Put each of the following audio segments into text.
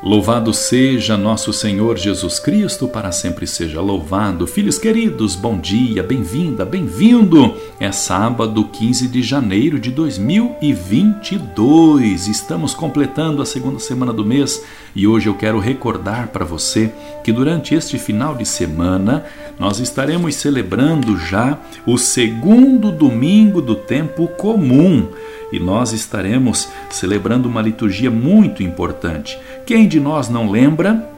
Louvado seja nosso Senhor Jesus Cristo, para sempre seja louvado. Filhos queridos, bom dia, bem-vinda, bem-vindo. É sábado 15 de janeiro de 2022. Estamos completando a segunda semana do mês e hoje eu quero recordar para você que durante este final de semana nós estaremos celebrando já o segundo domingo do tempo comum e nós estaremos celebrando uma liturgia muito importante. Quem de nós não lembra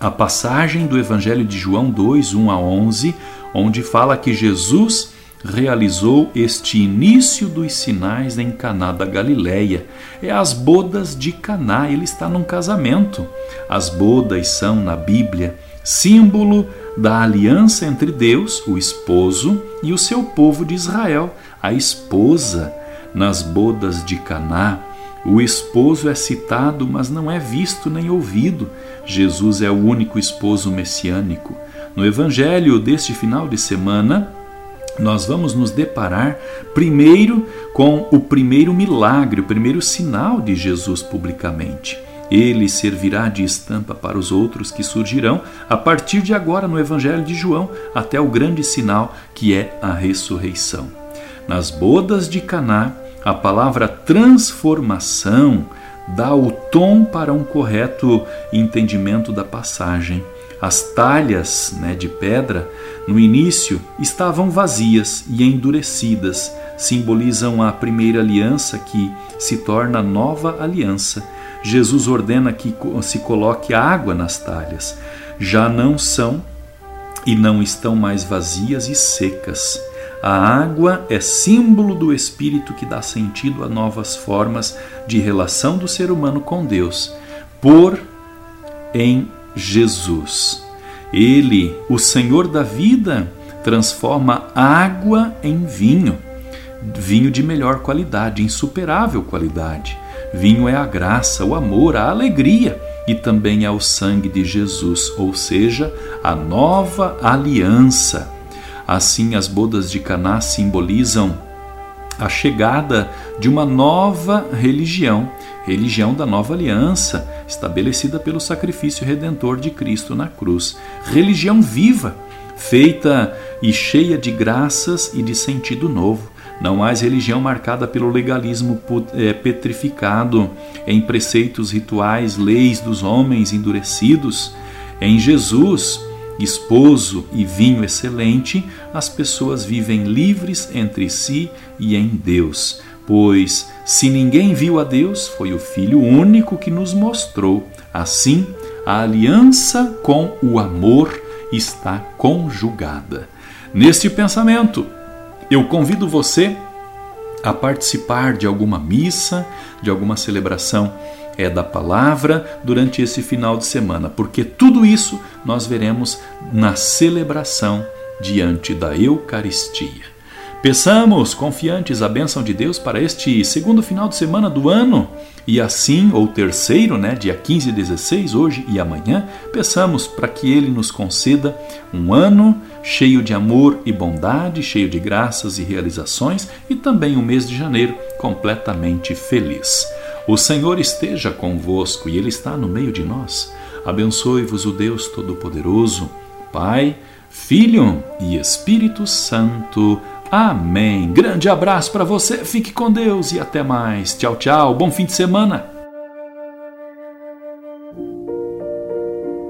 a passagem do Evangelho de João 2, 1 a 11, onde fala que Jesus realizou este início dos sinais em Caná da Galileia. É as bodas de Caná, ele está num casamento. As bodas são na Bíblia símbolo da aliança entre Deus, o esposo, e o seu povo de Israel, a esposa. Nas bodas de Caná, o esposo é citado, mas não é visto nem ouvido. Jesus é o único esposo messiânico. No evangelho deste final de semana, nós vamos nos deparar primeiro com o primeiro milagre, o primeiro sinal de Jesus publicamente. Ele servirá de estampa para os outros que surgirão a partir de agora no Evangelho de João, até o grande sinal que é a ressurreição. Nas bodas de Caná, a palavra transformação dá o tom para um correto entendimento da passagem. As talhas né, de pedra, no início, estavam vazias e endurecidas, simbolizam a primeira aliança que se torna nova aliança. Jesus ordena que se coloque água nas talhas. Já não são e não estão mais vazias e secas. A água é símbolo do Espírito que dá sentido a novas formas de relação do ser humano com Deus, por em Jesus. Ele, o Senhor da vida, transforma água em vinho, vinho de melhor qualidade, insuperável qualidade. Vinho é a graça, o amor, a alegria e também é o sangue de Jesus, ou seja, a nova aliança Assim, as bodas de Caná simbolizam a chegada de uma nova religião, religião da nova aliança, estabelecida pelo sacrifício redentor de Cristo na cruz. Religião viva, feita e cheia de graças e de sentido novo. Não mais religião marcada pelo legalismo é, petrificado em preceitos rituais, leis dos homens endurecidos. Em Jesus, esposo e vinho excelente, as pessoas vivem livres entre si e em Deus. Pois, se ninguém viu a Deus, foi o Filho único que nos mostrou. Assim, a aliança com o amor está conjugada. Neste pensamento, eu convido você a participar de alguma missa, de alguma celebração é da palavra durante esse final de semana, porque tudo isso nós veremos na celebração diante da Eucaristia. Peçamos, confiantes, a bênção de Deus para este segundo final de semana do ano e assim, ou terceiro, né, dia 15 e 16, hoje e amanhã, peçamos para que Ele nos conceda um ano cheio de amor e bondade, cheio de graças e realizações e também um mês de janeiro completamente feliz. O Senhor esteja convosco e Ele está no meio de nós. Abençoe-vos o Deus Todo-Poderoso, Pai, Filho e Espírito Santo. Amém. Grande abraço para você, fique com Deus e até mais. Tchau, tchau. Bom fim de semana.